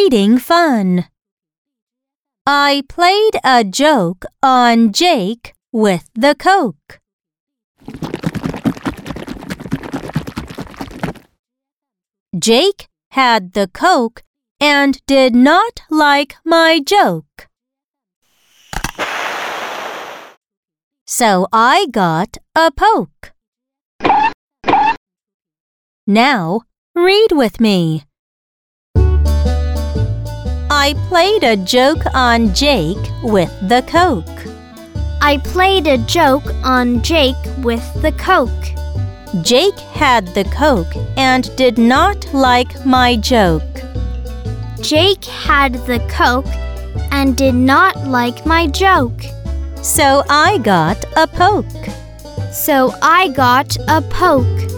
reading fun. I played a joke on Jake with the Coke. Jake had the Coke and did not like my joke. So I got a poke. Now read with me. I played a joke on Jake with the Coke. I played a joke on Jake with the Coke. Jake had the Coke and did not like my joke. Jake had the Coke and did not like my joke. So I got a poke. So I got a poke.